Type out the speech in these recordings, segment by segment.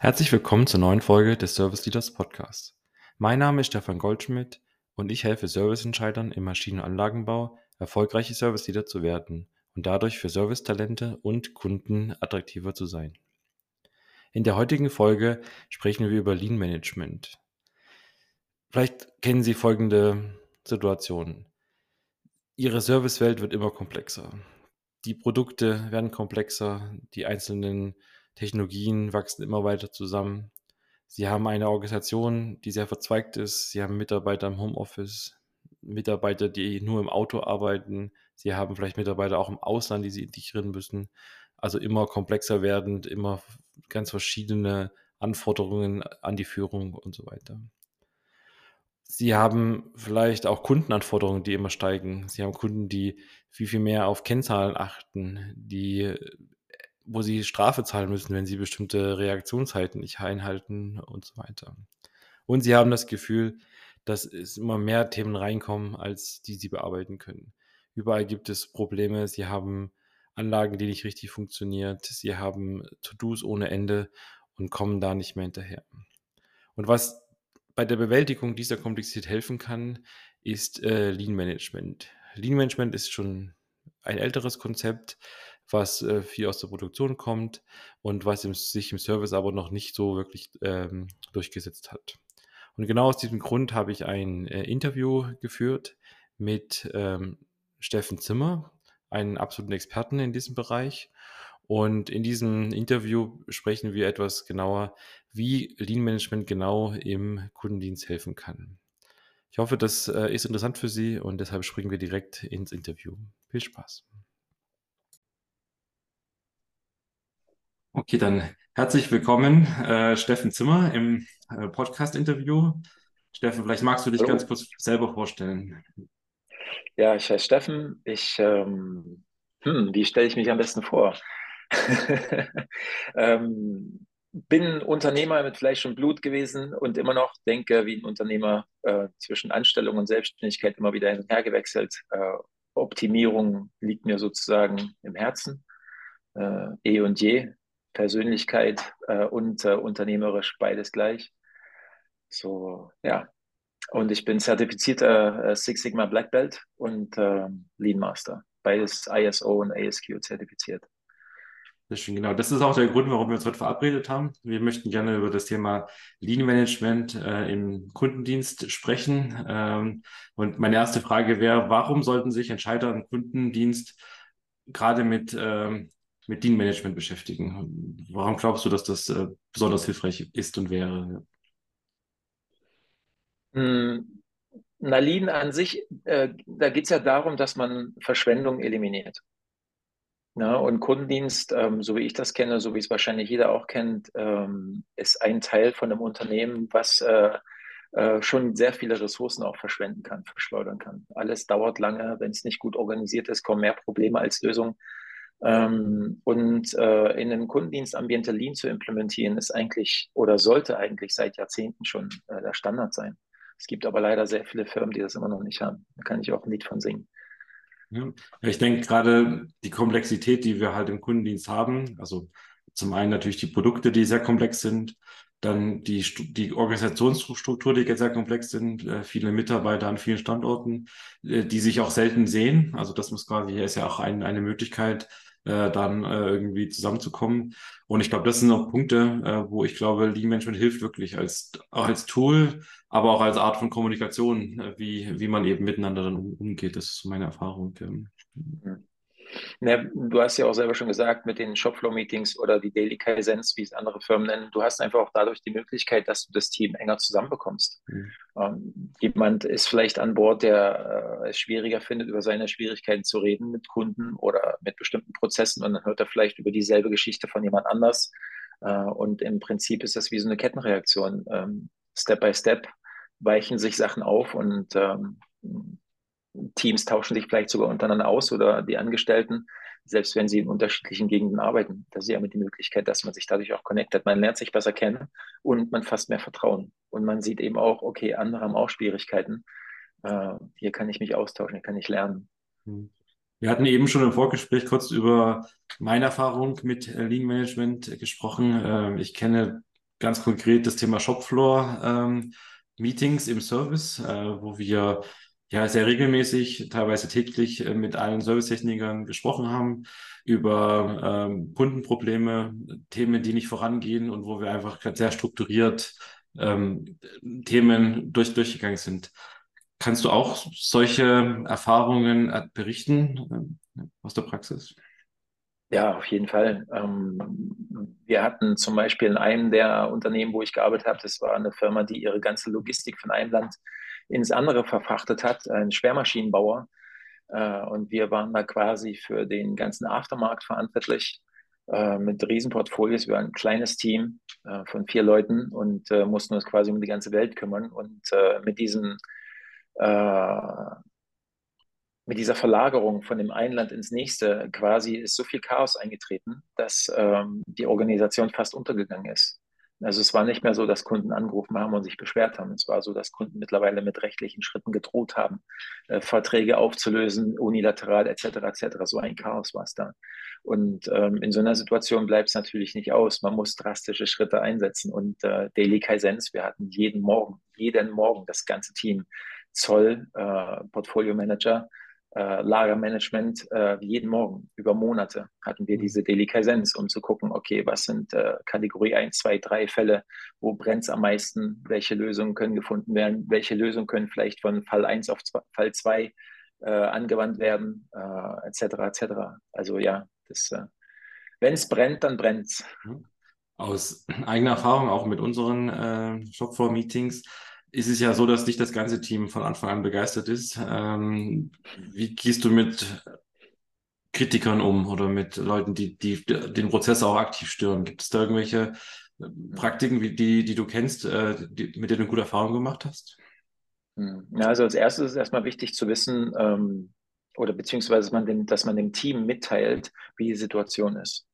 Herzlich willkommen zur neuen Folge des Service Leaders Podcasts. Mein Name ist Stefan Goldschmidt und ich helfe Serviceentscheidern im Maschinen- und Anlagenbau, erfolgreiche Service Leader zu werden und dadurch für Servicetalente und Kunden attraktiver zu sein. In der heutigen Folge sprechen wir über Lean Management. Vielleicht kennen Sie folgende Situation. Ihre Servicewelt wird immer komplexer. Die Produkte werden komplexer, die einzelnen Technologien wachsen immer weiter zusammen. Sie haben eine Organisation, die sehr verzweigt ist. Sie haben Mitarbeiter im Homeoffice, Mitarbeiter, die nur im Auto arbeiten. Sie haben vielleicht Mitarbeiter auch im Ausland, die sie integrieren müssen. Also immer komplexer werdend, immer ganz verschiedene Anforderungen an die Führung und so weiter. Sie haben vielleicht auch Kundenanforderungen, die immer steigen. Sie haben Kunden, die viel, viel mehr auf Kennzahlen achten, die wo sie Strafe zahlen müssen, wenn sie bestimmte Reaktionszeiten nicht einhalten und so weiter. Und sie haben das Gefühl, dass es immer mehr Themen reinkommen, als die sie bearbeiten können. Überall gibt es Probleme. Sie haben Anlagen, die nicht richtig funktionieren. Sie haben To-Dos ohne Ende und kommen da nicht mehr hinterher. Und was bei der Bewältigung dieser Komplexität helfen kann, ist äh, Lean Management. Lean Management ist schon ein älteres Konzept, was äh, viel aus der Produktion kommt und was im, sich im Service aber noch nicht so wirklich ähm, durchgesetzt hat. Und genau aus diesem Grund habe ich ein äh, Interview geführt mit ähm, Steffen Zimmer, einen absoluten Experten in diesem Bereich. Und in diesem Interview sprechen wir etwas genauer, wie Lean Management genau im Kundendienst helfen kann. Ich hoffe, das äh, ist interessant für Sie und deshalb springen wir direkt ins Interview. Viel Spaß. Okay, dann herzlich willkommen, äh, Steffen Zimmer im äh, Podcast-Interview. Steffen, vielleicht magst du dich Hallo. ganz kurz selber vorstellen. Ja, ich heiße Steffen. Ich, ähm, hm, wie stelle ich mich am besten vor? ähm, bin Unternehmer mit Fleisch und Blut gewesen und immer noch denke wie ein Unternehmer äh, zwischen Anstellung und Selbstständigkeit immer wieder hin und her gewechselt. Äh, Optimierung liegt mir sozusagen im Herzen, äh, eh und je. Persönlichkeit äh, und äh, unternehmerisch beides gleich. So, ja. Und ich bin zertifizierter äh, Six Sigma Black Belt und ähm, Lean Master. Beides ISO und ASQ zertifiziert. Sehr schön, genau. Das ist auch der Grund, warum wir uns heute verabredet haben. Wir möchten gerne über das Thema Lean Management äh, im Kundendienst sprechen. Ähm, und meine erste Frage wäre, warum sollten sich Entscheider im Kundendienst gerade mit ähm, mit Lean Management beschäftigen. Warum glaubst du, dass das äh, besonders hilfreich ist und wäre? Hm, na, Lean an sich, äh, da geht es ja darum, dass man Verschwendung eliminiert. Ja, und Kundendienst, ähm, so wie ich das kenne, so wie es wahrscheinlich jeder auch kennt, ähm, ist ein Teil von einem Unternehmen, was äh, äh, schon sehr viele Ressourcen auch verschwenden kann, verschleudern kann. Alles dauert lange, wenn es nicht gut organisiert ist, kommen mehr Probleme als Lösungen. Ähm, und äh, in einem Kundendienstambiente Lean zu implementieren, ist eigentlich oder sollte eigentlich seit Jahrzehnten schon äh, der Standard sein. Es gibt aber leider sehr viele Firmen, die das immer noch nicht haben. Da kann ich auch ein Lied von singen. Ja, ich denke gerade die Komplexität, die wir halt im Kundendienst haben, also zum einen natürlich die Produkte, die sehr komplex sind, dann die, die Organisationsstruktur, die sehr komplex sind, äh, viele Mitarbeiter an vielen Standorten, äh, die sich auch selten sehen. Also das muss quasi, hier ist ja auch ein, eine Möglichkeit, äh, dann irgendwie zusammenzukommen. Und ich glaube, das sind auch Punkte, wo ich glaube, Lean Management hilft wirklich als, auch als Tool, aber auch als Art von Kommunikation, wie, wie man eben miteinander dann umgeht. Das ist meine Erfahrung. Mhm. Ne, du hast ja auch selber schon gesagt, mit den Shopfloor-Meetings oder die Daily Kaizens, wie es andere Firmen nennen, du hast einfach auch dadurch die Möglichkeit, dass du das Team enger zusammenbekommst. Mhm. Ähm, jemand ist vielleicht an Bord, der äh, es schwieriger findet, über seine Schwierigkeiten zu reden mit Kunden oder mit bestimmten Prozessen und dann hört er vielleicht über dieselbe Geschichte von jemand anders. Äh, und im Prinzip ist das wie so eine Kettenreaktion. Ähm, Step by Step weichen sich Sachen auf und ähm, Teams tauschen sich vielleicht sogar untereinander aus oder die Angestellten, selbst wenn sie in unterschiedlichen Gegenden arbeiten. Das ist ja immer die Möglichkeit, dass man sich dadurch auch connectet. Man lernt sich besser kennen und man fasst mehr Vertrauen. Und man sieht eben auch, okay, andere haben auch Schwierigkeiten. Äh, hier kann ich mich austauschen, hier kann ich lernen. Hm. Wir hatten eben schon im Vorgespräch kurz über meine Erfahrung mit Lean Management gesprochen. Ähm, ich kenne ganz konkret das Thema Shopfloor ähm, Meetings im Service, äh, wo wir ja sehr regelmäßig, teilweise täglich äh, mit allen Servicetechnikern gesprochen haben über ähm, Kundenprobleme, Themen, die nicht vorangehen und wo wir einfach sehr strukturiert ähm, Themen durch, durchgegangen sind. Kannst du auch solche Erfahrungen äh, berichten äh, aus der Praxis? Ja, auf jeden Fall. Ähm, wir hatten zum Beispiel in einem der Unternehmen, wo ich gearbeitet habe, das war eine Firma, die ihre ganze Logistik von einem Land ins andere verfrachtet hat, ein Schwermaschinenbauer. Äh, und wir waren da quasi für den ganzen Aftermarkt verantwortlich äh, mit Riesenportfolios. Wir waren ein kleines Team äh, von vier Leuten und mussten uns quasi um die ganze Welt kümmern. Und mit diesem mit dieser Verlagerung von dem einen Land ins nächste quasi ist so viel Chaos eingetreten, dass ähm, die Organisation fast untergegangen ist. Also es war nicht mehr so, dass Kunden angerufen haben und sich beschwert haben. Es war so, dass Kunden mittlerweile mit rechtlichen Schritten gedroht haben, äh, Verträge aufzulösen, unilateral etc. etc. So ein Chaos war es da. Und ähm, in so einer Situation bleibt es natürlich nicht aus. Man muss drastische Schritte einsetzen. Und äh, Daily Kaisens, wir hatten jeden Morgen, jeden Morgen das ganze Team, Zoll, äh, Portfolio Manager, äh, Lagermanagement äh, jeden Morgen über Monate hatten wir mhm. diese Daily Kaisens, um zu gucken, okay, was sind äh, Kategorie 1, 2, 3 Fälle, wo brennt es am meisten, welche Lösungen können gefunden werden, welche Lösungen können vielleicht von Fall 1 auf Fall 2 äh, angewandt werden, etc. Äh, etc. Also ja, äh, wenn es brennt, dann brennt es. Mhm. Aus eigener Erfahrung, auch mit unseren äh, Shopfloor-Meetings, ist es ja so, dass nicht das ganze Team von Anfang an begeistert ist. Ähm, wie gehst du mit Kritikern um oder mit Leuten, die, die den Prozess auch aktiv stören? Gibt es da irgendwelche äh, Praktiken, wie die, die du kennst, äh, die, mit denen du gute Erfahrungen gemacht hast? Hm. Ja, also als erstes ist erstmal wichtig zu wissen, ähm, oder beziehungsweise man dem, dass man dem Team mitteilt, wie die Situation ist.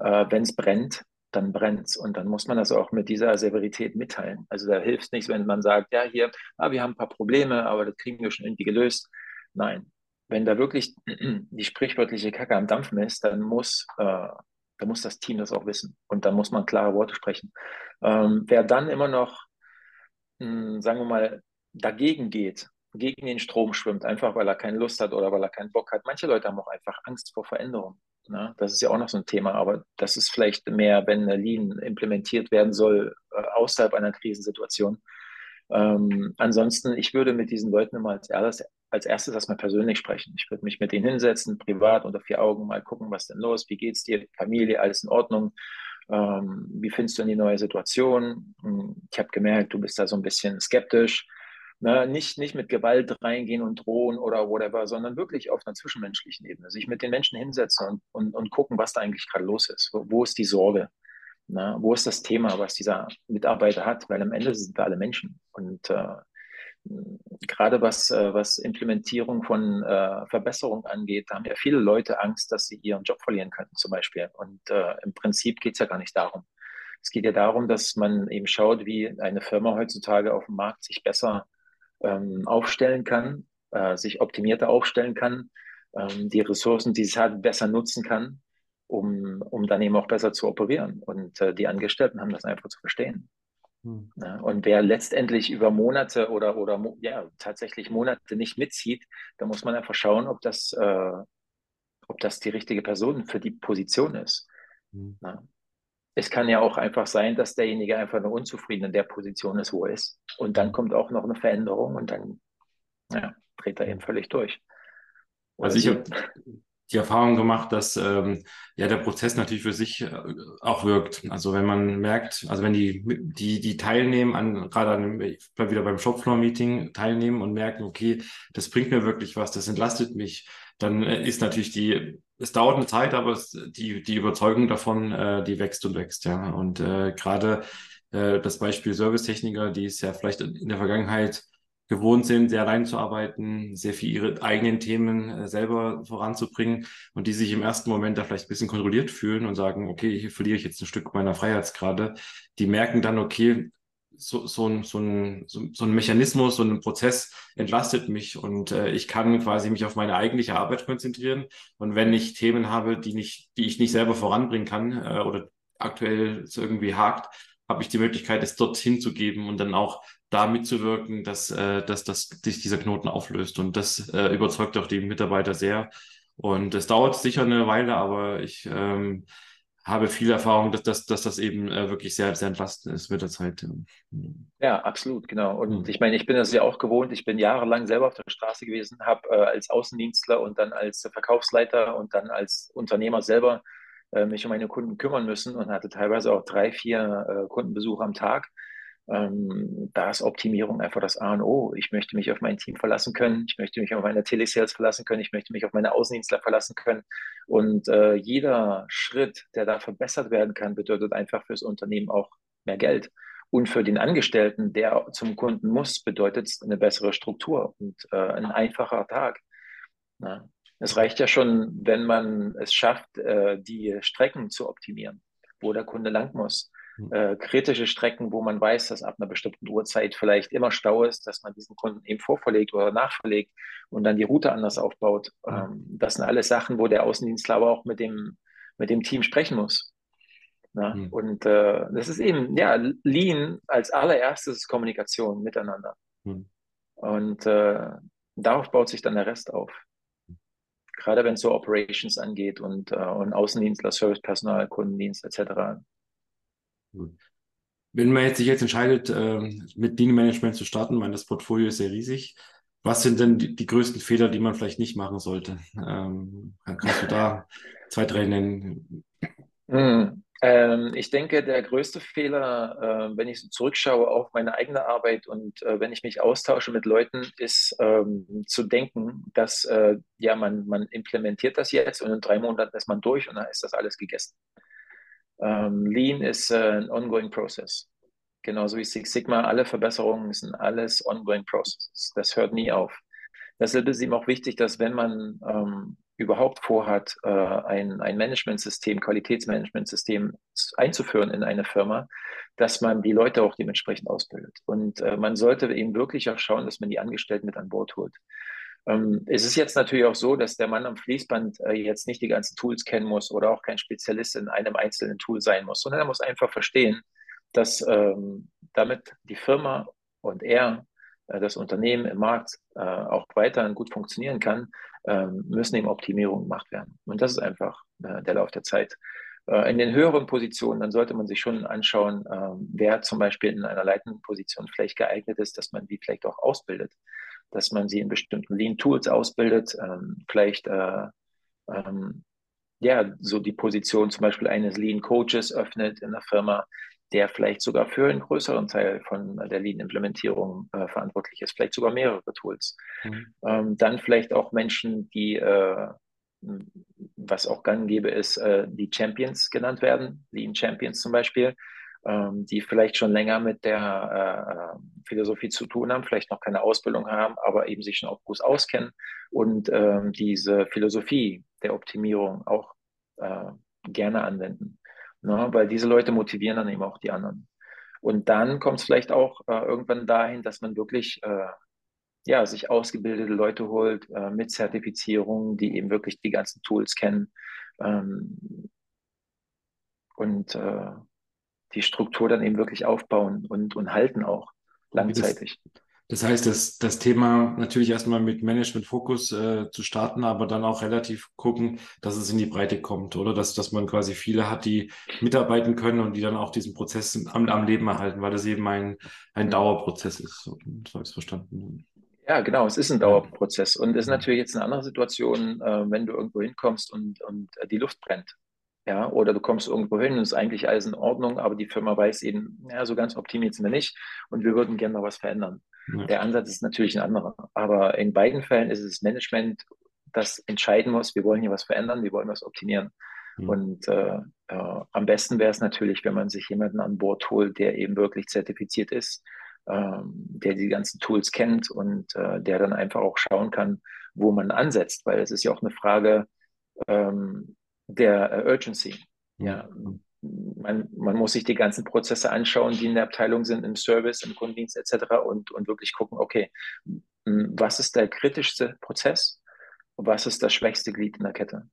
äh, Wenn es brennt, dann brennt's. Und dann muss man das auch mit dieser Severität mitteilen. Also da hilft es nichts, wenn man sagt, ja, hier, ah, wir haben ein paar Probleme, aber das kriegen wir schon irgendwie gelöst. Nein. Wenn da wirklich die sprichwörtliche Kacke am Dampfen ist, dann muss, äh, dann muss das Team das auch wissen. Und dann muss man klare Worte sprechen. Ähm, wer dann immer noch, mh, hm, sagen wir mal, dagegen geht, gegen den Strom schwimmt, einfach weil er keine Lust hat oder weil er keinen Bock hat. Manche Leute haben auch einfach Angst vor Veränderung. Ne? Das ist ja auch noch so ein Thema, aber das ist vielleicht mehr, wenn Lean implementiert werden soll, äh, außerhalb einer Krisensituation. Ähm, ansonsten, ich würde mit diesen Leuten immer als erstes, als erstes erstmal persönlich sprechen. Ich würde mich mit denen hinsetzen, privat unter vier Augen mal gucken, was denn los, wie geht's dir, Familie, alles in Ordnung. Ähm, wie findest du in die neue Situation? Hm, ich habe gemerkt, du bist da so ein bisschen skeptisch. Ne, nicht, nicht mit Gewalt reingehen und drohen oder whatever, sondern wirklich auf einer zwischenmenschlichen Ebene. Sich mit den Menschen hinsetzen und, und, und gucken, was da eigentlich gerade los ist. Wo, wo ist die Sorge? Ne, wo ist das Thema, was dieser Mitarbeiter hat? Weil am Ende sind wir alle Menschen. Und äh, gerade was, äh, was Implementierung von äh, Verbesserung angeht, da haben ja viele Leute Angst, dass sie ihren Job verlieren könnten, zum Beispiel. Und äh, im Prinzip geht es ja gar nicht darum. Es geht ja darum, dass man eben schaut, wie eine Firma heutzutage auf dem Markt sich besser ähm, aufstellen kann, äh, sich optimierter aufstellen kann, ähm, die Ressourcen, die es hat, besser nutzen kann, um, um dann eben auch besser zu operieren. Und äh, die Angestellten haben das einfach zu verstehen. Hm. Ja, und wer letztendlich über Monate oder, oder ja, tatsächlich Monate nicht mitzieht, da muss man einfach schauen, ob das, äh, ob das die richtige Person für die Position ist. Hm. Ja es kann ja auch einfach sein, dass derjenige einfach nur unzufrieden in der Position ist, wo er ist. Und dann kommt auch noch eine Veränderung und dann ja, dreht er eben völlig durch. Oder also ich habe die Erfahrung gemacht, dass ähm, ja der Prozess natürlich für sich äh, auch wirkt. Also wenn man merkt, also wenn die die die teilnehmen an gerade an ich bleib wieder beim Shopfloor Meeting teilnehmen und merken, okay, das bringt mir wirklich was, das entlastet mich, dann äh, ist natürlich die es dauert eine Zeit, aber es, die, die Überzeugung davon, äh, die wächst und wächst, ja. Und äh, gerade äh, das Beispiel Servicetechniker, die es ja vielleicht in der Vergangenheit gewohnt sind, sehr allein zu arbeiten, sehr viel ihre eigenen Themen äh, selber voranzubringen und die sich im ersten Moment da vielleicht ein bisschen kontrolliert fühlen und sagen, okay, hier verliere ich jetzt ein Stück meiner Freiheitsgrade. Die merken dann, okay, so, so, ein, so, ein, so, ein Mechanismus, so ein Prozess entlastet mich und äh, ich kann quasi mich auf meine eigentliche Arbeit konzentrieren. Und wenn ich Themen habe, die, nicht, die ich nicht selber voranbringen kann äh, oder aktuell irgendwie hakt, habe ich die Möglichkeit, es dorthin zu geben und dann auch da mitzuwirken, dass, äh, dass, dass sich dieser Knoten auflöst. Und das äh, überzeugt auch die Mitarbeiter sehr. Und es dauert sicher eine Weile, aber ich ähm, habe viel Erfahrung, dass, dass, dass das eben äh, wirklich sehr, sehr entlastend ist mit der Zeit. Ja, absolut, genau. Und mhm. ich meine, ich bin das ja auch gewohnt. Ich bin jahrelang selber auf der Straße gewesen, habe äh, als Außendienstler und dann als Verkaufsleiter und dann als Unternehmer selber äh, mich um meine Kunden kümmern müssen und hatte teilweise auch drei, vier äh, Kundenbesuche am Tag. Ähm, da ist Optimierung einfach das A und O. Ich möchte mich auf mein Team verlassen können. Ich möchte mich auf meine Telesales verlassen können. Ich möchte mich auf meine Außendienstler verlassen können. Und äh, jeder Schritt, der da verbessert werden kann, bedeutet einfach fürs Unternehmen auch mehr Geld. Und für den Angestellten, der zum Kunden muss, bedeutet es eine bessere Struktur und äh, ein einfacher Tag. Ja. Es reicht ja schon, wenn man es schafft, äh, die Strecken zu optimieren, wo der Kunde lang muss. Hm. Äh, kritische Strecken, wo man weiß, dass ab einer bestimmten Uhrzeit vielleicht immer Stau ist, dass man diesen Kunden eben vorverlegt oder nachverlegt und dann die Route anders aufbaut. Ähm, das sind alles Sachen, wo der Außendienstler aber auch mit dem, mit dem Team sprechen muss. Ja, mhm. Und äh, das ist eben, ja, Lean als allererstes Kommunikation miteinander. Mhm. Und äh, darauf baut sich dann der Rest auf gerade wenn es so Operations angeht und, äh, und Außendienstler, Servicepersonal, Kundendienst etc. Wenn man jetzt sich jetzt entscheidet, äh, mit Lean Management zu starten, meine, das Portfolio ist sehr riesig. Was sind denn die, die größten Fehler, die man vielleicht nicht machen sollte? Ähm, kannst du da zwei, drei nennen? Hm. Ähm, ich denke, der größte Fehler, äh, wenn ich so zurückschaue auf meine eigene Arbeit und äh, wenn ich mich austausche mit Leuten, ist ähm, zu denken, dass äh, ja man, man implementiert das jetzt und in drei Monaten ist man durch und dann ist das alles gegessen. Ähm, Lean ist äh, ein ongoing process. Genauso wie Six Sigma, alle Verbesserungen sind alles ongoing processes. Das hört nie auf. Deshalb ist ihm auch wichtig, dass wenn man ähm, überhaupt vorhat, äh, ein, ein Managementsystem, Qualitätsmanagementsystem einzuführen in eine Firma, dass man die Leute auch dementsprechend ausbildet. Und äh, man sollte eben wirklich auch schauen, dass man die Angestellten mit an Bord holt. Ähm, es ist jetzt natürlich auch so, dass der Mann am Fließband äh, jetzt nicht die ganzen Tools kennen muss oder auch kein Spezialist in einem einzelnen Tool sein muss, sondern er muss einfach verstehen, dass ähm, damit die Firma und er äh, das Unternehmen im Markt äh, auch weiterhin gut funktionieren kann, ähm, müssen eben Optimierungen gemacht werden. Und das ist einfach äh, der Lauf der Zeit. In den höheren Positionen, dann sollte man sich schon anschauen, ähm, wer zum Beispiel in einer leitenden Position vielleicht geeignet ist, dass man die vielleicht auch ausbildet, dass man sie in bestimmten Lean-Tools ausbildet, ähm, vielleicht ja, so die Position zum Beispiel eines Lean-Coaches öffnet in der Firma, der vielleicht sogar für einen größeren Teil von der Lean-Implementierung äh, verantwortlich ist, vielleicht sogar mehrere Tools. Mhm. Ähm, dann vielleicht auch Menschen, die, äh, was auch gang gäbe ist, äh, die Champions genannt werden, Lean Champions zum Beispiel, ähm, die vielleicht schon länger mit der äh, Philosophie zu tun haben, vielleicht noch keine Ausbildung haben, aber eben sich schon auch gut auskennen und ähm, diese Philosophie der Optimierung auch äh, gerne anwenden ne? weil diese Leute motivieren dann eben auch die anderen. Und dann kommt es vielleicht auch äh, irgendwann dahin, dass man wirklich äh, ja, sich ausgebildete Leute holt äh, mit Zertifizierung, die eben wirklich die ganzen Tools kennen ähm, und äh, die Struktur dann eben wirklich aufbauen und, und halten auch langzeitig. Das, das heißt, das, das Thema natürlich erstmal mit Management-Fokus äh, zu starten, aber dann auch relativ gucken, dass es in die Breite kommt, oder? Dass, dass man quasi viele hat, die mitarbeiten können und die dann auch diesen Prozess am, am Leben erhalten, weil das eben ein, ein Dauerprozess ist. So, habe ich es verstanden. Ja, genau, es ist ein Dauerprozess. Und es ist natürlich jetzt eine andere Situation, äh, wenn du irgendwo hinkommst und, und die Luft brennt. Ja, oder du kommst irgendwo hin und ist eigentlich alles in Ordnung, aber die Firma weiß eben, ja, so ganz optimiert sind wir nicht und wir würden gerne noch was verändern. Ja. Der Ansatz ist natürlich ein anderer. Aber in beiden Fällen ist es das Management, das entscheiden muss, wir wollen hier was verändern, wir wollen was optimieren. Mhm. Und äh, äh, am besten wäre es natürlich, wenn man sich jemanden an Bord holt, der eben wirklich zertifiziert ist, ähm, der die ganzen Tools kennt und äh, der dann einfach auch schauen kann, wo man ansetzt, weil es ist ja auch eine Frage ähm, der Urgency. Ja, man, man muss sich die ganzen Prozesse anschauen, die in der Abteilung sind, im Service, im Kundendienst etc. und, und wirklich gucken, okay, was ist der kritischste Prozess und was ist das schwächste Glied in der Kette?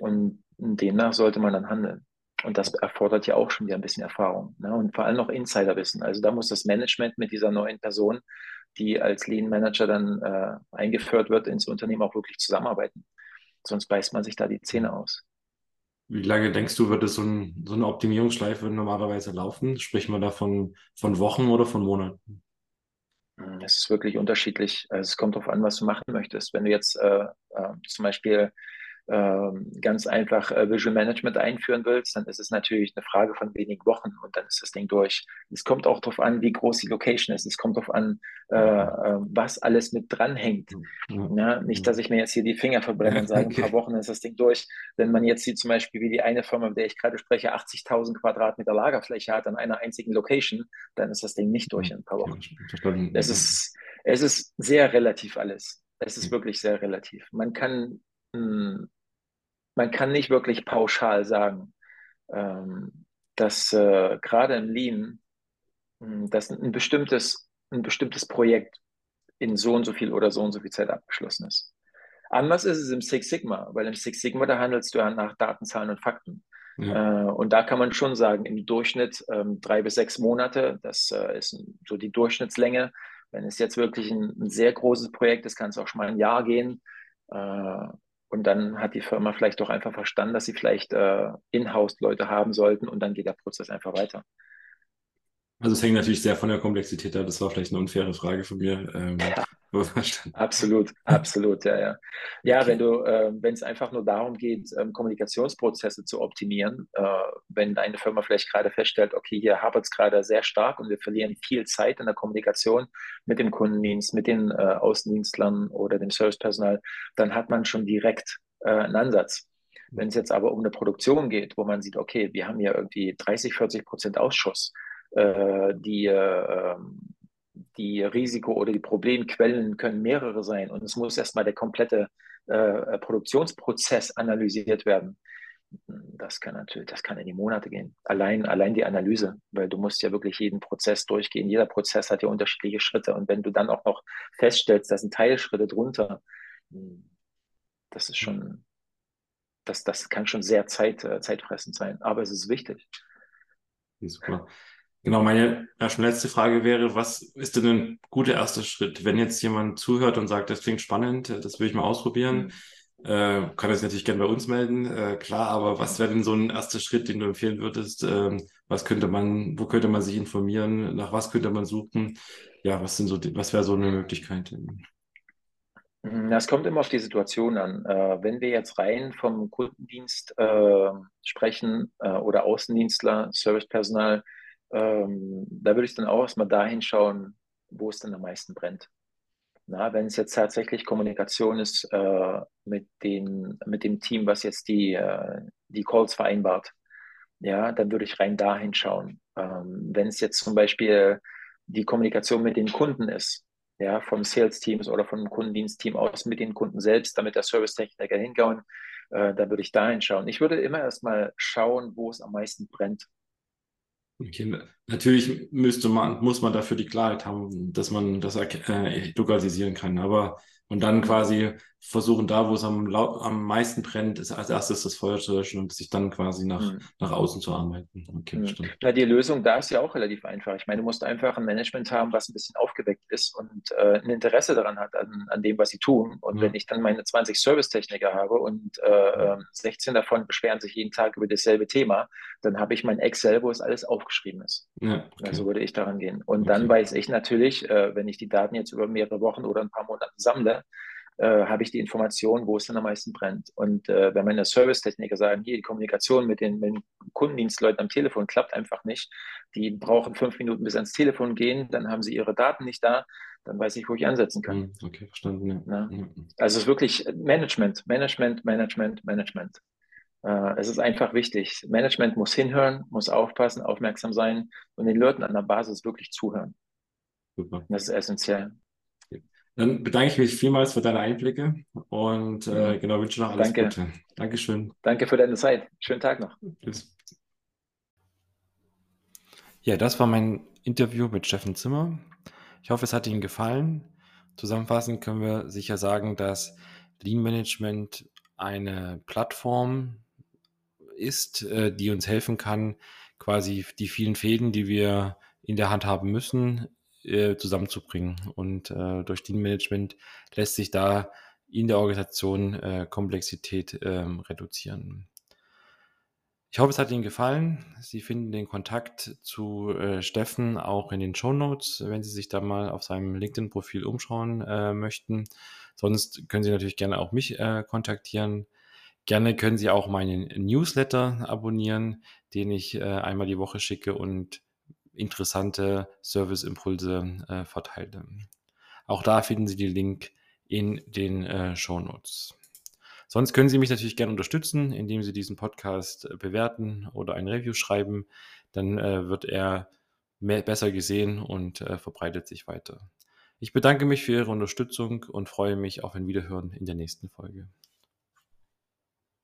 Und demnach sollte man dann handeln. Und das erfordert ja auch schon wieder ein bisschen Erfahrung ne? und vor allem noch Insiderwissen. Also da muss das Management mit dieser neuen Person, die als Lean Manager dann äh, eingeführt wird, ins Unternehmen auch wirklich zusammenarbeiten. Sonst beißt man sich da die Zähne aus. Wie lange denkst du, wird es so, ein, so eine Optimierungsschleife normalerweise laufen? Spricht man da von, Wochen oder von Monaten? Hm, es ist wirklich unterschiedlich. Also es kommt darauf an, was du machen möchtest. Wenn du jetzt äh, äh, zum Beispiel ganz einfach äh, Visual Management einführen willst, dann ist es natürlich eine Frage von wenigen Wochen und dann ist das Ding durch. Es kommt auch darauf an, wie groß die Location ist. Es kommt darauf an, äh, äh, was alles mit dranhängt. Ja. Ja, nicht, dass ich mir jetzt hier die Finger verbrenne und sage, okay. ein paar Wochen ist das Ding durch. Wenn man jetzt sieht, zum Beispiel wie die eine Firma, mit der ich gerade spreche, 80.000 Quadratmeter Lagerfläche hat an einer einzigen Location, dann ist das Ding nicht durch in ein paar Wochen. Es ist, es ist sehr relativ alles. Es ist wirklich sehr relativ. Man kann mh, hm, man kann nicht wirklich pauschal sagen, ähm, dass äh, gerade im Lean, hm, dass ein bestimmtes, ein bestimmtes Projekt in so und so viel oder so und so viel Zeit abgeschlossen ist. Anders ist es im Six Sigma, weil im Six Sigma, da handelst du ja nach Datenzahlen und Fakten. Ja. Äh, und da kann man schon sagen, im Durchschnitt ähm, drei bis sechs Monate, das äh, ist so die Durchschnittslänge. Wenn es jetzt wirklich ein, ein sehr großes Projekt ist, kann es auch schon mal ein Jahr gehen. Äh, und dann hat die Firma vielleicht doch einfach verstanden, dass sie vielleicht äh, Inhouse-Leute haben sollten und dann geht der Prozess einfach weiter. Also es hängt natürlich sehr von der Komplexität ab. Das war vielleicht eine unfaire Frage von mir. Ähm, ja, absolut, absolut, ja, ja. Ja, okay. wenn du, äh, wenn es einfach nur darum geht, ähm, Kommunikationsprozesse zu optimieren, äh, wenn deine Firma vielleicht gerade feststellt, okay, hier hapert es gerade sehr stark und wir verlieren viel Zeit in der Kommunikation mit dem Kundendienst, mit den äh, Außendienstlern oder dem Servicepersonal, dann hat man schon direkt äh, einen Ansatz. Wenn es jetzt aber um eine Produktion geht, wo man sieht, okay, wir haben hier irgendwie 30, 40 Prozent Ausschuss, die, äh, ähm, die Risiko- oder die Problemquellen können mehrere sein und es muss erstmal der komplette äh, Produktionsprozess analysiert werden. Das kann natürlich, das kann in die Monate gehen. Allein, allein die Analyse, weil du musst ja wirklich jeden Prozess durchgehen. Jeder Prozess hat ja unterschiedliche Schritte. Und wenn du dann auch noch feststellst, dass ein Teilschritte drunter, das ist schon, das, das kann schon sehr zeit, zeitfressend sein. Aber es ist wichtig. Super. Genau, meine schon letzte Frage wäre, was ist denn ein guter erster Schritt? Wenn jetzt jemand zuhört und sagt, das klingt spannend, das will ich mal ausprobieren, mhm. äh, kann das natürlich gerne bei uns melden, äh, klar, aber was wäre denn so ein erster Schritt, den du empfehlen würdest? Äh, was könnte man, wo könnte man sich informieren? Nach was könnte man suchen? Ja, was sind so, was wäre so eine Möglichkeit? Mhm, das kommt immer auf die Situation an. Äh, wenn wir jetzt rein vom Kundendienst äh, sprechen äh, oder Außendienstler, Servicepersonal, ähm, da würde ich dann auch erstmal dahin schauen, wo es denn am meisten brennt. Na, wenn es jetzt tatsächlich Kommunikation ist äh, mit, den, mit dem Team, was jetzt die, äh, die Calls vereinbart, ja, dann würde ich rein dahin schauen. Ähm, wenn es jetzt zum Beispiel die Kommunikation mit den Kunden ist, ja, vom Sales-Teams oder vom Kundendienstteam aus mit den Kunden selbst, damit der Servicetechniker hingauen, äh, da würde ich dahin schauen. Ich würde immer erstmal schauen, wo es am meisten brennt. Okay. Natürlich müsste man, muss man dafür die Klarheit haben, dass man das äh, lokalisieren kann. Aber und dann quasi versuchen, da, wo es am, am meisten brennt, ist als erstes das Feuer zu löschen und sich dann quasi nach, mhm. nach außen zu arbeiten. Okay, mhm. Na, die Lösung da ist ja auch relativ einfach. Ich meine, du musst einfach ein Management haben, was ein bisschen aufgeweckt ist und äh, ein Interesse daran hat, an, an dem, was sie tun. Und mhm. wenn ich dann meine 20 Servicetechniker habe und äh, 16 ähm, davon beschweren sich jeden Tag über dasselbe Thema, dann habe ich mein Excel, wo es alles aufgeschrieben ist. Ja, okay. Also würde ich daran gehen. Und okay. dann weiß ich natürlich, äh, wenn ich die Daten jetzt über mehrere Wochen oder ein paar Monate sammle, äh, habe ich die Information, wo es dann am meisten brennt. Und äh, wenn meine Servicetechniker sagen, hier die Kommunikation mit den, mit den Kundendienstleuten am Telefon klappt einfach nicht, die brauchen fünf Minuten bis ans Telefon gehen, dann haben sie ihre Daten nicht da, dann weiß ich, wo ich ansetzen kann. Hm, okay, verstanden. Ja. Ja. Also es ist wirklich Management, Management, Management, Management. Äh, es ist einfach wichtig. Management muss hinhören, muss aufpassen, aufmerksam sein und den Leuten an der Basis wirklich zuhören. Super. Das ist essentiell. Dann bedanke ich mich vielmals für deine Einblicke und äh, genau wünsche noch alles Danke. Gute. Dankeschön. Danke für deine Zeit. Schönen Tag noch. Tschüss. Ja, das war mein Interview mit Steffen Zimmer. Ich hoffe, es hat Ihnen gefallen. Zusammenfassend können wir sicher sagen, dass Lean Management eine Plattform ist, äh, die uns helfen kann, quasi die vielen Fäden, die wir in der Hand haben müssen, äh, zusammenzubringen. Und äh, durch Team Management lässt sich da in der Organisation äh, Komplexität ähm, reduzieren. Ich hoffe, es hat Ihnen gefallen. Sie finden den Kontakt zu äh, Steffen auch in den Show Notes, wenn Sie sich da mal auf seinem LinkedIn-Profil umschauen äh, möchten. Sonst können Sie natürlich gerne auch mich äh, kontaktieren. Gerne können Sie auch meinen Newsletter abonnieren, den ich äh, einmal die Woche schicke und interessante Serviceimpulse äh, verteile. Auch da finden Sie den Link in den äh, Show Notes. Sonst können Sie mich natürlich gerne unterstützen, indem Sie diesen Podcast äh, bewerten oder ein Review schreiben. Dann äh, wird er mehr, besser gesehen und äh, verbreitet sich weiter. Ich bedanke mich für Ihre Unterstützung und freue mich auf ein Wiederhören in der nächsten Folge.